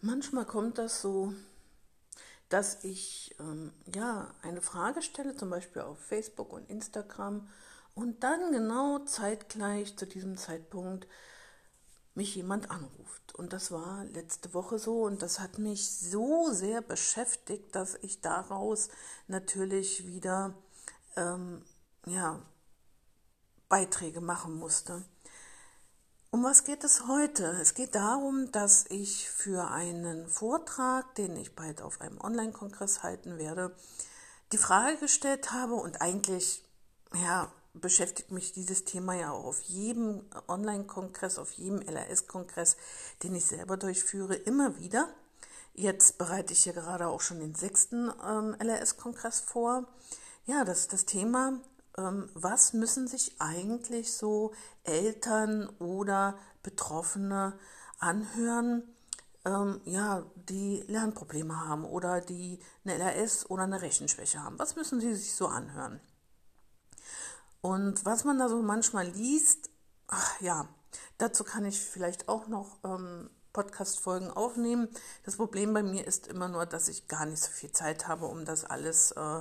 Manchmal kommt das so, dass ich ähm, ja eine Frage stelle, zum Beispiel auf Facebook und Instagram, und dann genau zeitgleich zu diesem Zeitpunkt mich jemand anruft. Und das war letzte Woche so und das hat mich so sehr beschäftigt, dass ich daraus natürlich wieder ähm, ja, Beiträge machen musste. Um was geht es heute? Es geht darum, dass ich für einen Vortrag, den ich bald auf einem Online-Kongress halten werde, die Frage gestellt habe und eigentlich, ja, beschäftigt mich dieses Thema ja auch auf jedem Online-Kongress, auf jedem LRS-Kongress, den ich selber durchführe, immer wieder. Jetzt bereite ich hier gerade auch schon den sechsten ähm, LRS-Kongress vor. Ja, das ist das Thema was müssen sich eigentlich so Eltern oder Betroffene anhören, ähm, ja, die Lernprobleme haben oder die eine LRS oder eine Rechenschwäche haben. Was müssen sie sich so anhören? Und was man da so manchmal liest, ach, ja, dazu kann ich vielleicht auch noch ähm, Podcast-Folgen aufnehmen. Das Problem bei mir ist immer nur, dass ich gar nicht so viel Zeit habe, um das alles äh,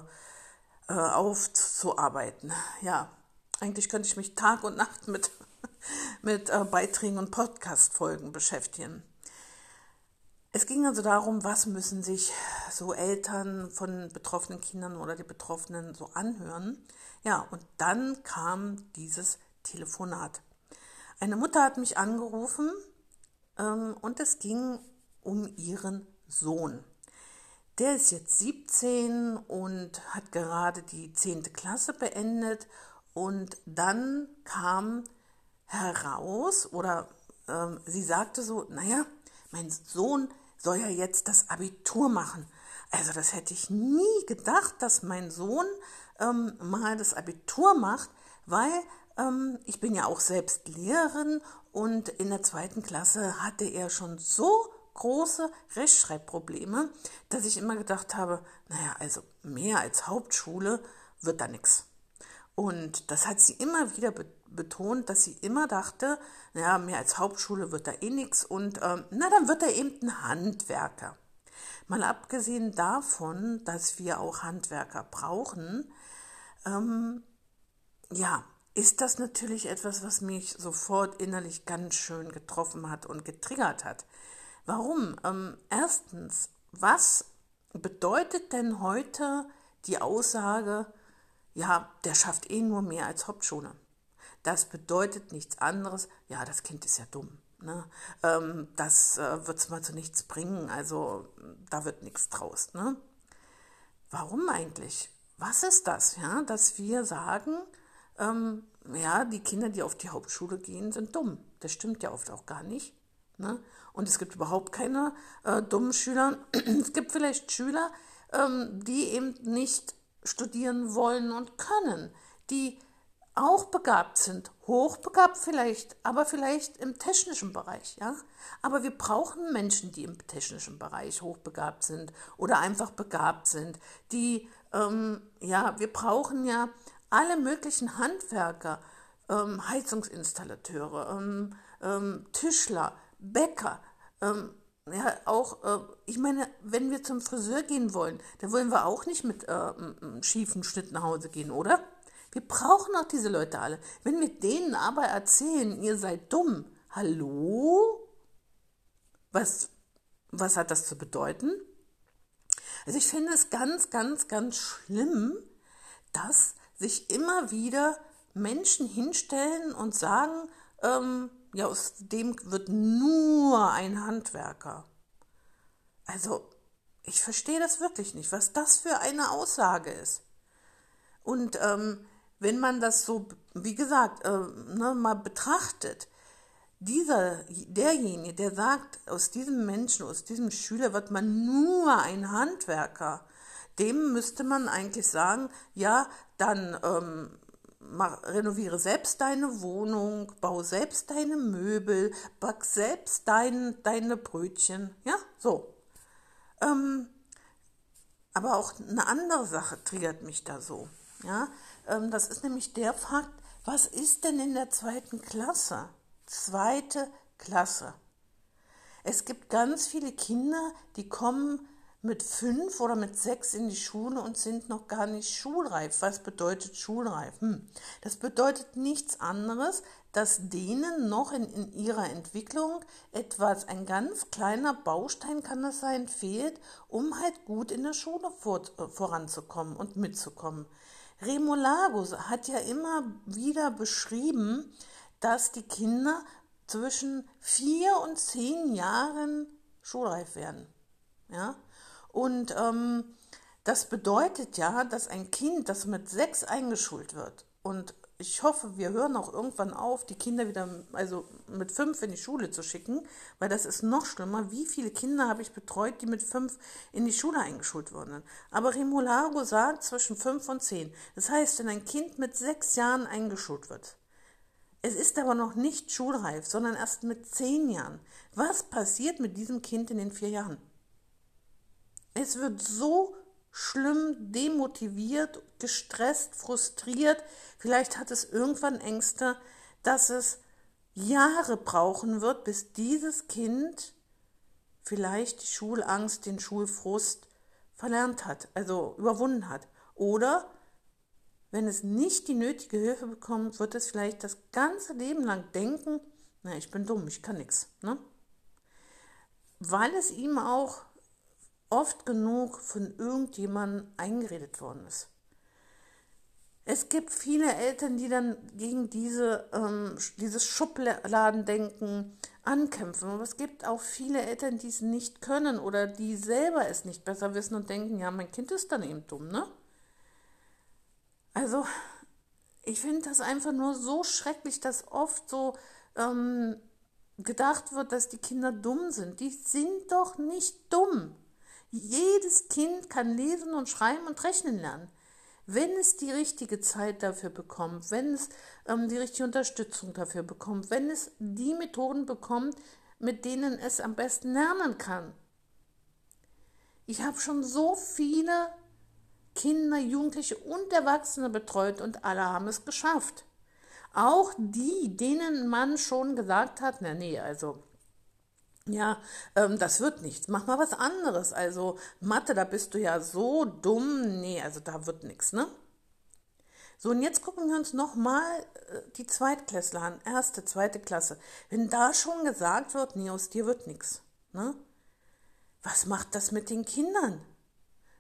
äh, aufzuarbeiten. Ja, eigentlich könnte ich mich Tag und Nacht mit, mit äh, Beiträgen und Podcast-Folgen beschäftigen. Es ging also darum, was müssen sich so Eltern von betroffenen Kindern oder die Betroffenen so anhören. Ja, und dann kam dieses Telefonat. Eine Mutter hat mich angerufen ähm, und es ging um ihren Sohn. Der ist jetzt 17 und hat gerade die 10. Klasse beendet. Und dann kam heraus, oder ähm, sie sagte so, naja, mein Sohn soll ja jetzt das Abitur machen. Also das hätte ich nie gedacht, dass mein Sohn ähm, mal das Abitur macht, weil ähm, ich bin ja auch selbst Lehrerin und in der zweiten Klasse hatte er schon so große Rechtschreibprobleme, dass ich immer gedacht habe, naja, also mehr als Hauptschule wird da nichts. Und das hat sie immer wieder betont, dass sie immer dachte, naja, mehr als Hauptschule wird da eh nichts und ähm, na, dann wird er eben ein Handwerker. Mal abgesehen davon, dass wir auch Handwerker brauchen, ähm, ja, ist das natürlich etwas, was mich sofort innerlich ganz schön getroffen hat und getriggert hat. Warum? Ähm, erstens, was bedeutet denn heute die Aussage, ja, der schafft eh nur mehr als Hauptschule? Das bedeutet nichts anderes, ja, das Kind ist ja dumm. Ne? Ähm, das äh, wird es mal zu nichts bringen, also da wird nichts draus. Ne? Warum eigentlich? Was ist das, ja, dass wir sagen, ähm, ja, die Kinder, die auf die Hauptschule gehen, sind dumm. Das stimmt ja oft auch gar nicht. Ne? Und es gibt überhaupt keine äh, dummen Schüler. es gibt vielleicht Schüler, ähm, die eben nicht studieren wollen und können, die auch begabt sind, hochbegabt vielleicht, aber vielleicht im technischen Bereich, ja. Aber wir brauchen Menschen, die im technischen Bereich hochbegabt sind oder einfach begabt sind, die, ähm, ja, wir brauchen ja alle möglichen Handwerker, ähm, Heizungsinstallateure, ähm, ähm Tischler, Bäcker, ähm, ja, auch, äh, ich meine, wenn wir zum Friseur gehen wollen, dann wollen wir auch nicht mit äh, einem schiefen Schnitt nach Hause gehen, oder? Wir brauchen auch diese Leute alle. Wenn wir denen aber erzählen, ihr seid dumm, hallo? Was, was hat das zu bedeuten? Also ich finde es ganz, ganz, ganz schlimm, dass sich immer wieder Menschen hinstellen und sagen, ähm, ja, aus dem wird nur ein Handwerker. Also, ich verstehe das wirklich nicht, was das für eine Aussage ist. Und ähm, wenn man das so, wie gesagt, äh, ne, mal betrachtet, dieser, derjenige, der sagt, aus diesem Menschen, aus diesem Schüler wird man nur ein Handwerker, dem müsste man eigentlich sagen, ja, dann ähm, mach, renoviere selbst deine Wohnung, bau selbst deine Möbel, back selbst dein, deine Brötchen. Ja, so. Ähm, aber auch eine andere Sache triggert mich da so. Ja, ähm, das ist nämlich der Fakt, was ist denn in der zweiten Klasse? Zweite Klasse. Es gibt ganz viele Kinder, die kommen mit fünf oder mit sechs in die Schule und sind noch gar nicht schulreif. Was bedeutet schulreif? Hm. Das bedeutet nichts anderes, dass denen noch in, in ihrer Entwicklung etwas, ein ganz kleiner Baustein kann das sein, fehlt, um halt gut in der Schule vor, äh, voranzukommen und mitzukommen. Remo Lagos hat ja immer wieder beschrieben, dass die Kinder zwischen vier und zehn Jahren schulreif werden. Ja? Und ähm, das bedeutet ja, dass ein Kind, das mit sechs eingeschult wird, und ich hoffe, wir hören auch irgendwann auf, die Kinder wieder, also mit fünf in die Schule zu schicken, weil das ist noch schlimmer. Wie viele Kinder habe ich betreut, die mit fünf in die Schule eingeschult wurden? Aber Remolago sagt zwischen fünf und zehn. Das heißt, wenn ein Kind mit sechs Jahren eingeschult wird, es ist aber noch nicht schulreif, sondern erst mit zehn Jahren. Was passiert mit diesem Kind in den vier Jahren? Es wird so schlimm demotiviert, gestresst, frustriert. Vielleicht hat es irgendwann Ängste, dass es Jahre brauchen wird, bis dieses Kind vielleicht die Schulangst, den Schulfrust verlernt hat, also überwunden hat. Oder wenn es nicht die nötige Hilfe bekommt, wird es vielleicht das ganze Leben lang denken, na, ich bin dumm, ich kann nichts. Ne? Weil es ihm auch oft genug von irgendjemandem eingeredet worden ist. Es gibt viele Eltern, die dann gegen diese, ähm, dieses Schubladendenken ankämpfen. Aber es gibt auch viele Eltern, die es nicht können oder die selber es nicht besser wissen und denken, ja, mein Kind ist dann eben dumm, ne? Also, ich finde das einfach nur so schrecklich, dass oft so ähm, gedacht wird, dass die Kinder dumm sind. Die sind doch nicht dumm. Jedes Kind kann lesen und schreiben und rechnen lernen. Wenn es die richtige Zeit dafür bekommt, wenn es ähm, die richtige Unterstützung dafür bekommt, wenn es die Methoden bekommt, mit denen es am besten lernen kann. Ich habe schon so viele Kinder, Jugendliche und Erwachsene betreut und alle haben es geschafft. Auch die, denen man schon gesagt hat, na nee, also ja, ähm, das wird nichts. Mach mal was anderes. Also Mathe, da bist du ja so dumm. Nee, also da wird nichts, ne? So, und jetzt gucken wir uns nochmal äh, die Zweitklässler an. Erste, zweite Klasse. Wenn da schon gesagt wird, nee, aus dir wird nichts, ne? Was macht das mit den Kindern?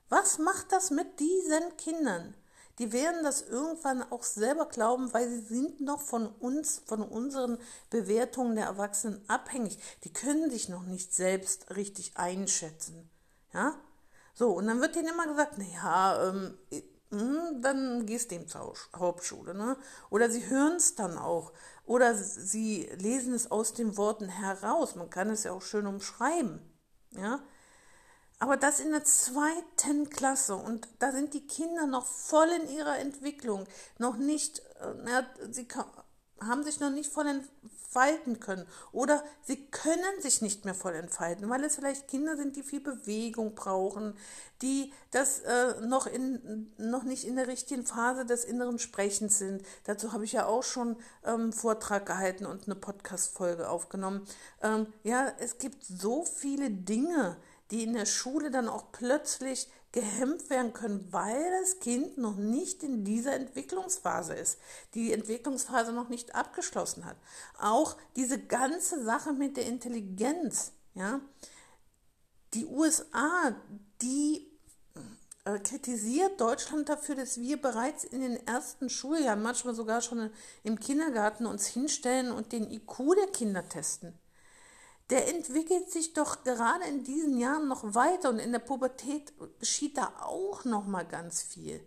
Was macht das mit diesen Kindern? Die werden das irgendwann auch selber glauben, weil sie sind noch von uns, von unseren Bewertungen der Erwachsenen abhängig. Die können sich noch nicht selbst richtig einschätzen. Ja? So, und dann wird denen immer gesagt, naja, ähm, hm, dann gehst du eben zur Hauptschule. Ne? Oder sie hören es dann auch. Oder sie lesen es aus den Worten heraus. Man kann es ja auch schön umschreiben. Ja? Aber das in der zweiten Klasse und da sind die Kinder noch voll in ihrer Entwicklung, noch nicht, äh, sie haben sich noch nicht voll entfalten können oder sie können sich nicht mehr voll entfalten, weil es vielleicht Kinder sind, die viel Bewegung brauchen, die das äh, noch, in, noch nicht in der richtigen Phase des inneren Sprechens sind. Dazu habe ich ja auch schon ähm, Vortrag gehalten und eine Podcast-Folge aufgenommen. Ähm, ja, es gibt so viele Dinge, die in der Schule dann auch plötzlich gehemmt werden können, weil das Kind noch nicht in dieser Entwicklungsphase ist, die Entwicklungsphase noch nicht abgeschlossen hat. Auch diese ganze Sache mit der Intelligenz, ja, die USA, die äh, kritisiert Deutschland dafür, dass wir bereits in den ersten Schuljahren, manchmal sogar schon im Kindergarten, uns hinstellen und den IQ der Kinder testen der entwickelt sich doch gerade in diesen Jahren noch weiter und in der Pubertät geschieht da auch noch mal ganz viel.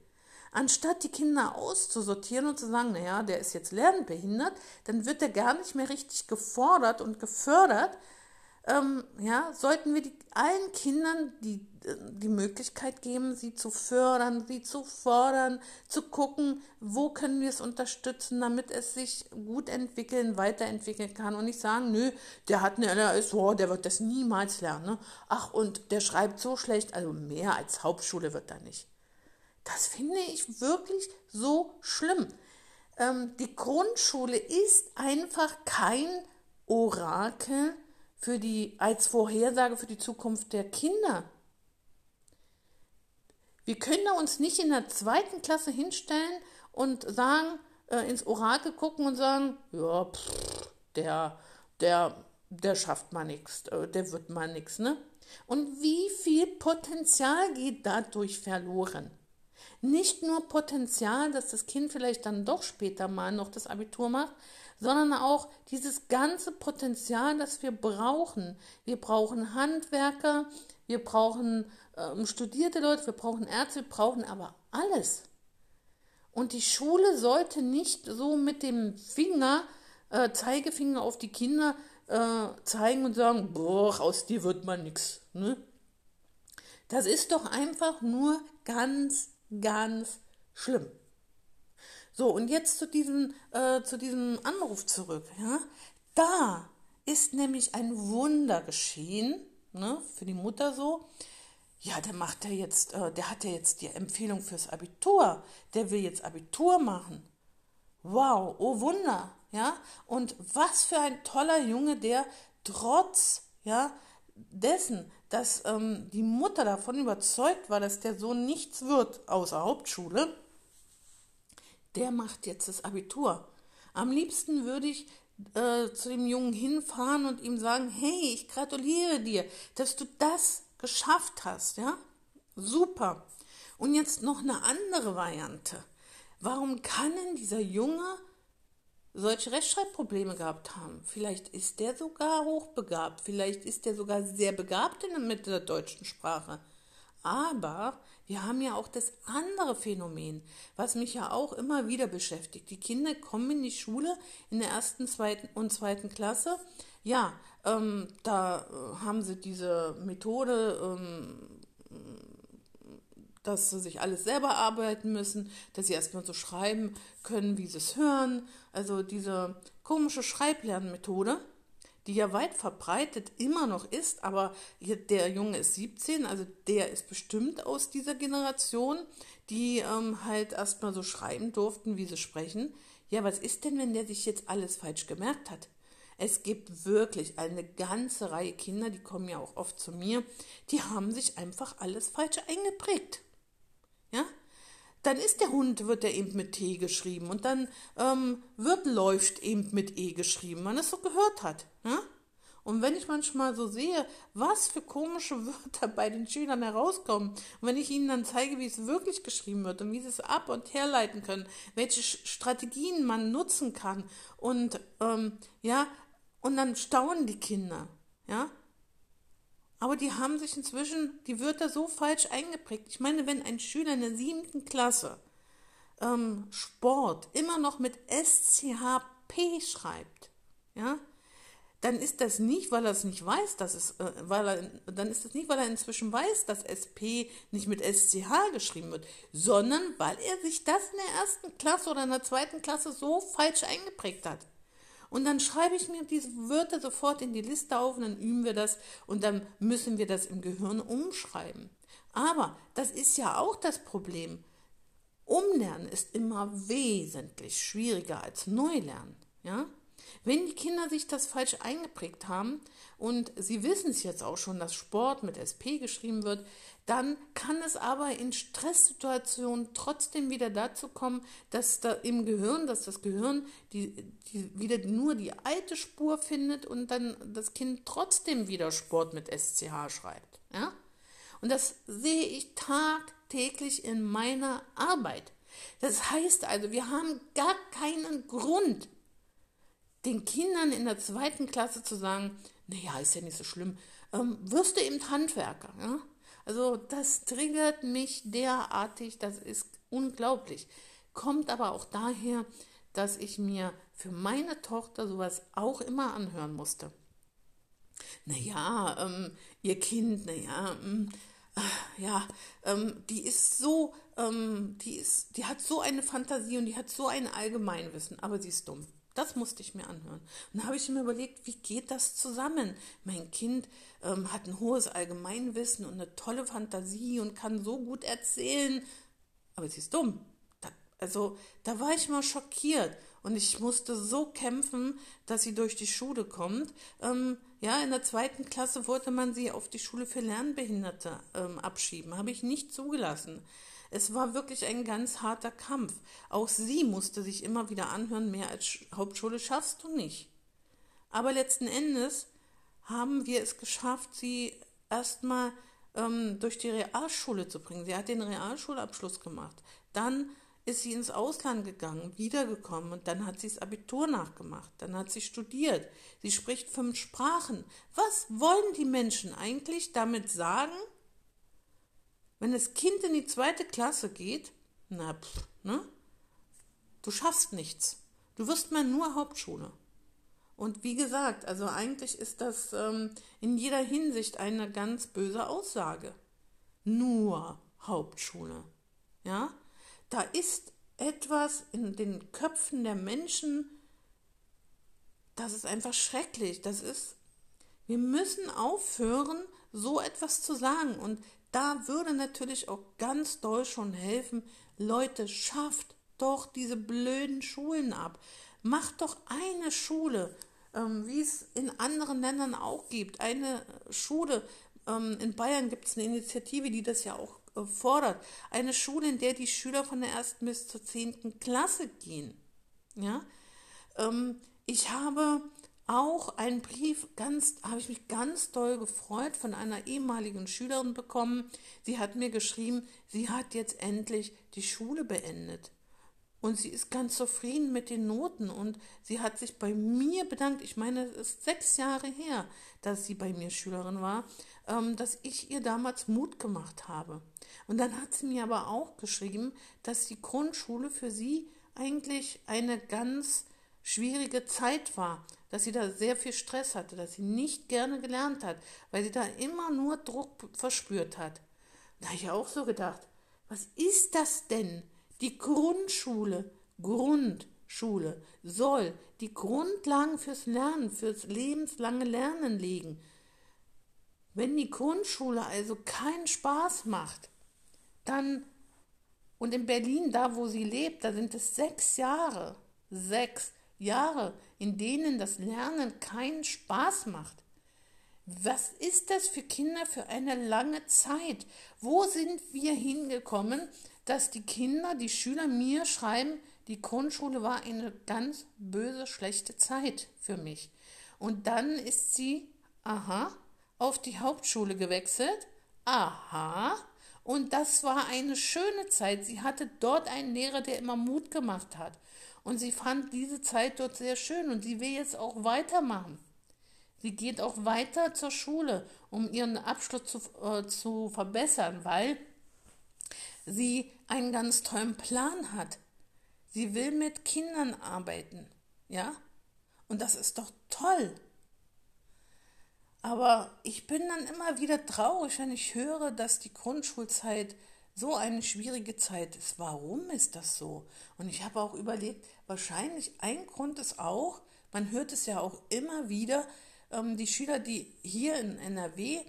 Anstatt die Kinder auszusortieren und zu sagen, naja, der ist jetzt lernbehindert, dann wird er gar nicht mehr richtig gefordert und gefördert, ähm, ja, sollten wir die, allen Kindern die, die Möglichkeit geben, sie zu fördern, sie zu fordern, zu gucken, wo können wir es unterstützen, damit es sich gut entwickeln, weiterentwickeln kann und nicht sagen, nö, der hat eine LRS, oh, der wird das niemals lernen. Ne? Ach, und der schreibt so schlecht, also mehr als Hauptschule wird er nicht. Das finde ich wirklich so schlimm. Ähm, die Grundschule ist einfach kein Orakel für die, als Vorhersage für die Zukunft der Kinder. Wir können da uns nicht in der zweiten Klasse hinstellen und sagen, äh, ins Orakel gucken und sagen, ja, pff, der, der, der schafft mal nichts, äh, der wird mal nichts, ne? Und wie viel Potenzial geht dadurch verloren? Nicht nur Potenzial, dass das Kind vielleicht dann doch später mal noch das Abitur macht, sondern auch dieses ganze Potenzial, das wir brauchen. Wir brauchen Handwerker, wir brauchen ähm, studierte Leute, wir brauchen Ärzte, wir brauchen aber alles. Und die Schule sollte nicht so mit dem Finger, äh, Zeigefinger auf die Kinder äh, zeigen und sagen, boah, aus dir wird man nichts. Ne? Das ist doch einfach nur ganz, ganz schlimm. So, und jetzt zu diesem, äh, zu diesem Anruf zurück. Ja? Da ist nämlich ein Wunder geschehen, ne, für die Mutter so. Ja, der macht ja jetzt, äh, der hat ja jetzt die Empfehlung fürs Abitur. Der will jetzt Abitur machen. Wow, oh Wunder, ja. Und was für ein toller Junge, der trotz, ja, dessen, dass ähm, die Mutter davon überzeugt war, dass der Sohn nichts wird außer Hauptschule, der macht jetzt das Abitur. Am liebsten würde ich äh, zu dem Jungen hinfahren und ihm sagen, hey, ich gratuliere dir, dass du das geschafft hast, ja? Super. Und jetzt noch eine andere Variante. Warum kann denn dieser Junge solche Rechtschreibprobleme gehabt haben? Vielleicht ist der sogar hochbegabt, vielleicht ist der sogar sehr begabt in der Mitte der deutschen Sprache. Aber wir haben ja auch das andere Phänomen, was mich ja auch immer wieder beschäftigt. Die Kinder kommen in die Schule in der ersten zweiten und zweiten Klasse. Ja, ähm, da äh, haben sie diese Methode, ähm, dass sie sich alles selber arbeiten müssen, dass sie erstmal so schreiben können, wie sie es hören. Also diese komische Schreiblernmethode die ja weit verbreitet immer noch ist, aber der Junge ist 17, also der ist bestimmt aus dieser Generation, die ähm, halt erstmal so schreiben durften, wie sie sprechen. Ja, was ist denn, wenn der sich jetzt alles falsch gemerkt hat? Es gibt wirklich eine ganze Reihe Kinder, die kommen ja auch oft zu mir, die haben sich einfach alles falsch eingeprägt. Ja, dann ist der Hund, wird er eben mit T geschrieben und dann ähm, wird läuft eben mit E geschrieben, man es so gehört hat. Ja? Und wenn ich manchmal so sehe, was für komische Wörter bei den Schülern herauskommen, und wenn ich ihnen dann zeige, wie es wirklich geschrieben wird und wie sie es ab- und herleiten können, welche Strategien man nutzen kann und ähm, ja, und dann staunen die Kinder, ja, aber die haben sich inzwischen die Wörter so falsch eingeprägt. Ich meine, wenn ein Schüler in der siebten Klasse ähm, Sport immer noch mit SCHP schreibt, ja, dann ist das nicht, weil er es nicht weiß, dass es, äh, weil er, dann ist das nicht, weil er inzwischen weiß, dass SP nicht mit SCH geschrieben wird, sondern weil er sich das in der ersten Klasse oder in der zweiten Klasse so falsch eingeprägt hat. Und dann schreibe ich mir diese Wörter sofort in die Liste auf und dann üben wir das und dann müssen wir das im Gehirn umschreiben. Aber das ist ja auch das Problem. Umlernen ist immer wesentlich schwieriger als Neulernen. Ja? Wenn die Kinder sich das falsch eingeprägt haben und sie wissen es jetzt auch schon, dass Sport mit SP geschrieben wird, dann kann es aber in Stresssituationen trotzdem wieder dazu kommen, dass da im Gehirn, dass das Gehirn die, die wieder nur die alte Spur findet und dann das Kind trotzdem wieder Sport mit SCH schreibt. Ja? Und das sehe ich tagtäglich in meiner Arbeit. Das heißt also, wir haben gar keinen Grund, den Kindern in der zweiten Klasse zu sagen, naja, ist ja nicht so schlimm, ähm, wirst du eben Handwerker. Ja? Also das triggert mich derartig, das ist unglaublich. Kommt aber auch daher, dass ich mir für meine Tochter sowas auch immer anhören musste. Naja, ähm, ihr Kind, naja, ähm, äh, ja, ähm, die ist so, ähm, die ist, die hat so eine Fantasie und die hat so ein Allgemeinwissen, aber sie ist dumm. Das musste ich mir anhören. Und da habe ich mir überlegt, wie geht das zusammen? Mein Kind ähm, hat ein hohes Allgemeinwissen und eine tolle Fantasie und kann so gut erzählen, aber sie ist dumm. Da, also da war ich mal schockiert und ich musste so kämpfen, dass sie durch die Schule kommt. Ähm, Ja, in der zweiten Klasse wollte man sie auf die Schule für Lernbehinderte ähm, abschieben. Habe ich nicht zugelassen. Es war wirklich ein ganz harter Kampf. Auch sie musste sich immer wieder anhören, mehr als Hauptschule schaffst du nicht. Aber letzten Endes haben wir es geschafft, sie erstmal ähm, durch die Realschule zu bringen. Sie hat den Realschulabschluss gemacht. Dann ist sie ins Ausland gegangen, wiedergekommen und dann hat sie das Abitur nachgemacht. Dann hat sie studiert. Sie spricht fünf Sprachen. Was wollen die Menschen eigentlich damit sagen, wenn das Kind in die zweite Klasse geht? Na, pff, ne? Du schaffst nichts. Du wirst mal nur Hauptschule. Und wie gesagt, also eigentlich ist das ähm, in jeder Hinsicht eine ganz böse Aussage. Nur Hauptschule. Ja? Da ist etwas in den Köpfen der Menschen, das ist einfach schrecklich. Das ist, wir müssen aufhören, so etwas zu sagen. Und da würde natürlich auch ganz doll schon helfen, Leute, schafft doch diese blöden Schulen ab. Macht doch eine Schule, ähm, wie es in anderen Ländern auch gibt. Eine Schule, ähm, in Bayern gibt es eine Initiative, die das ja auch fordert. Eine Schule, in der die Schüler von der ersten bis zur zehnten Klasse gehen. Ja, ähm, ich habe auch einen Brief, ganz, habe ich mich ganz doll gefreut, von einer ehemaligen Schülerin bekommen. Sie hat mir geschrieben, sie hat jetzt endlich die Schule beendet. Und sie ist ganz zufrieden mit den Noten und sie hat sich bei mir bedankt. Ich meine, es ist sechs Jahre her, dass sie bei mir Schülerin war, ähm, dass ich ihr damals Mut gemacht habe. Und dann hat sie mir aber auch geschrieben, dass die Grundschule für sie eigentlich eine ganz schwierige Zeit war, dass sie da sehr viel Stress hatte, dass sie nicht gerne gelernt hat, weil sie da immer nur Druck verspürt hat. Da habe ich auch so gedacht, was ist das denn? Die Grundschule, Grundschule soll die Grundlagen fürs Lernen, fürs lebenslange Lernen legen. Wenn die Grundschule also keinen Spaß macht, dann, und in Berlin, da wo sie lebt, da sind es sechs Jahre, sechs Jahre, in denen das Lernen keinen Spaß macht. Was ist das für Kinder für eine lange Zeit? Wo sind wir hingekommen, dass die Kinder, die Schüler mir schreiben, die Grundschule war eine ganz böse, schlechte Zeit für mich. Und dann ist sie, aha, auf die Hauptschule gewechselt. Aha. Und das war eine schöne Zeit. Sie hatte dort einen Lehrer, der immer Mut gemacht hat. Und sie fand diese Zeit dort sehr schön und sie will jetzt auch weitermachen. Sie geht auch weiter zur Schule, um ihren Abschluss zu, äh, zu verbessern, weil sie einen ganz tollen Plan hat. Sie will mit Kindern arbeiten, ja? Und das ist doch toll. Aber ich bin dann immer wieder traurig, wenn ich höre, dass die Grundschulzeit so eine schwierige Zeit ist. Warum ist das so? Und ich habe auch überlegt, wahrscheinlich ein Grund ist auch, man hört es ja auch immer wieder, ähm, die Schüler, die hier in NRW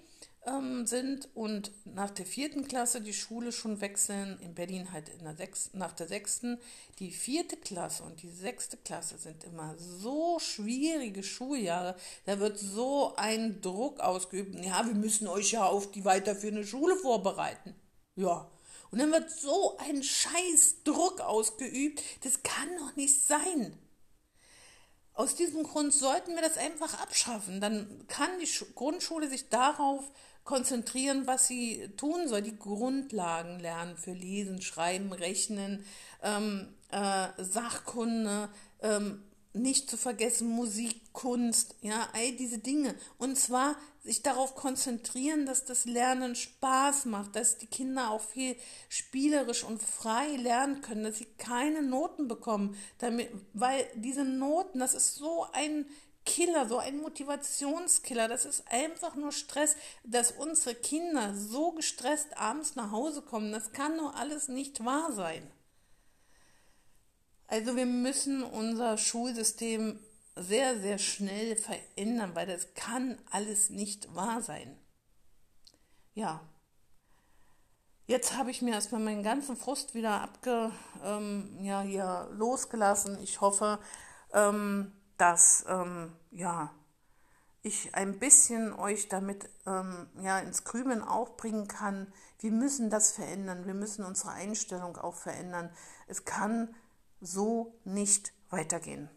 ähm, sind und nach der vierten Klasse die Schule schon wechseln, in Berlin halt in der sechs, nach der sechsten, die vierte Klasse und die sechste Klasse sind immer so schwierige Schuljahre, da wird so ein Druck ausgeübt, ja, wir müssen euch ja auf die weiterführende Schule vorbereiten. Ja, und dann wird so ein scheiß Druck ausgeübt, das kann doch nicht sein. Aus diesem Grund sollten wir das einfach abschaffen. Dann kann die Grundschule sich darauf konzentrieren, was sie tun soll. Die Grundlagen lernen für Lesen, Schreiben, Rechnen, ähm, äh, Sachkunde, ähm, nicht zu vergessen Musik, Kunst, ja, all diese Dinge. Und zwar sich darauf konzentrieren, dass das Lernen Spaß macht, dass die Kinder auch viel spielerisch und frei lernen können, dass sie keine Noten bekommen, damit, weil diese Noten, das ist so ein Killer, so ein Motivationskiller. Das ist einfach nur Stress, dass unsere Kinder so gestresst abends nach Hause kommen. Das kann doch alles nicht wahr sein. Also wir müssen unser Schulsystem sehr, sehr schnell verändern, weil das kann alles nicht wahr sein. Ja. Jetzt habe ich mir erstmal meinen ganzen Frust wieder abge, ähm, ja, hier losgelassen. Ich hoffe, ähm, dass ähm, ja, ich ein bisschen euch damit ähm, ja, ins Grübeln auch bringen kann. Wir müssen das verändern, wir müssen unsere Einstellung auch verändern. Es kann so nicht weitergehen.